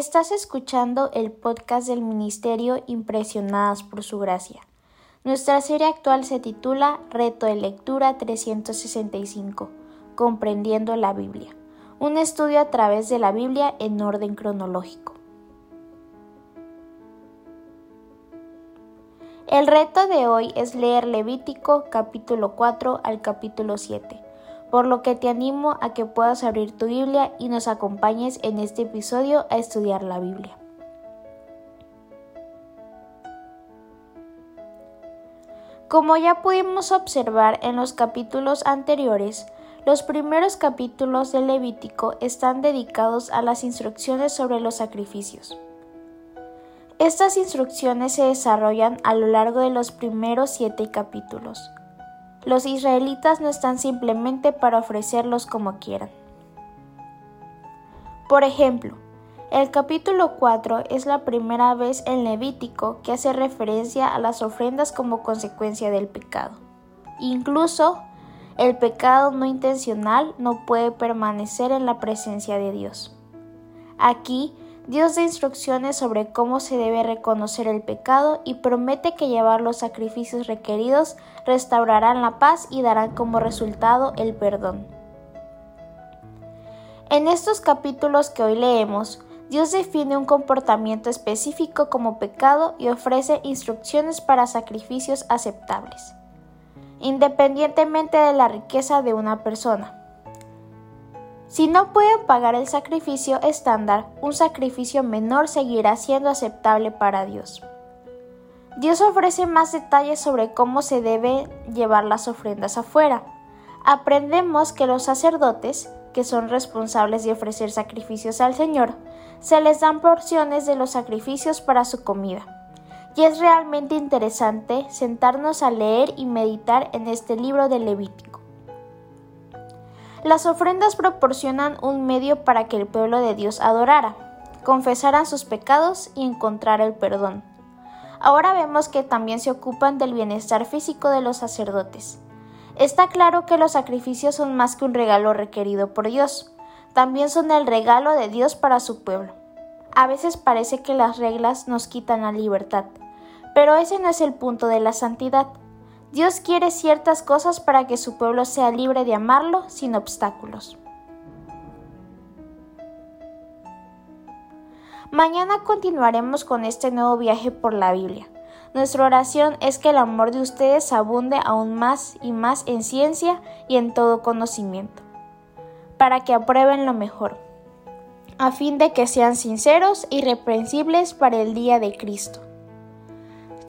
Estás escuchando el podcast del Ministerio Impresionadas por Su Gracia. Nuestra serie actual se titula Reto de Lectura 365, Comprendiendo la Biblia, un estudio a través de la Biblia en orden cronológico. El reto de hoy es leer Levítico capítulo 4 al capítulo 7 por lo que te animo a que puedas abrir tu Biblia y nos acompañes en este episodio a estudiar la Biblia. Como ya pudimos observar en los capítulos anteriores, los primeros capítulos del Levítico están dedicados a las instrucciones sobre los sacrificios. Estas instrucciones se desarrollan a lo largo de los primeros siete capítulos. Los israelitas no están simplemente para ofrecerlos como quieran. Por ejemplo, el capítulo 4 es la primera vez en Levítico que hace referencia a las ofrendas como consecuencia del pecado. Incluso, el pecado no intencional no puede permanecer en la presencia de Dios. Aquí Dios da instrucciones sobre cómo se debe reconocer el pecado y promete que llevar los sacrificios requeridos restaurarán la paz y darán como resultado el perdón. En estos capítulos que hoy leemos, Dios define un comportamiento específico como pecado y ofrece instrucciones para sacrificios aceptables, independientemente de la riqueza de una persona. Si no pueden pagar el sacrificio estándar, un sacrificio menor seguirá siendo aceptable para Dios. Dios ofrece más detalles sobre cómo se deben llevar las ofrendas afuera. Aprendemos que los sacerdotes, que son responsables de ofrecer sacrificios al Señor, se les dan porciones de los sacrificios para su comida. Y es realmente interesante sentarnos a leer y meditar en este libro de Levítico. Las ofrendas proporcionan un medio para que el pueblo de Dios adorara, confesaran sus pecados y encontrara el perdón. Ahora vemos que también se ocupan del bienestar físico de los sacerdotes. Está claro que los sacrificios son más que un regalo requerido por Dios, también son el regalo de Dios para su pueblo. A veces parece que las reglas nos quitan la libertad, pero ese no es el punto de la santidad. Dios quiere ciertas cosas para que su pueblo sea libre de amarlo sin obstáculos. Mañana continuaremos con este nuevo viaje por la Biblia. Nuestra oración es que el amor de ustedes abunde aún más y más en ciencia y en todo conocimiento, para que aprueben lo mejor, a fin de que sean sinceros y irreprensibles para el día de Cristo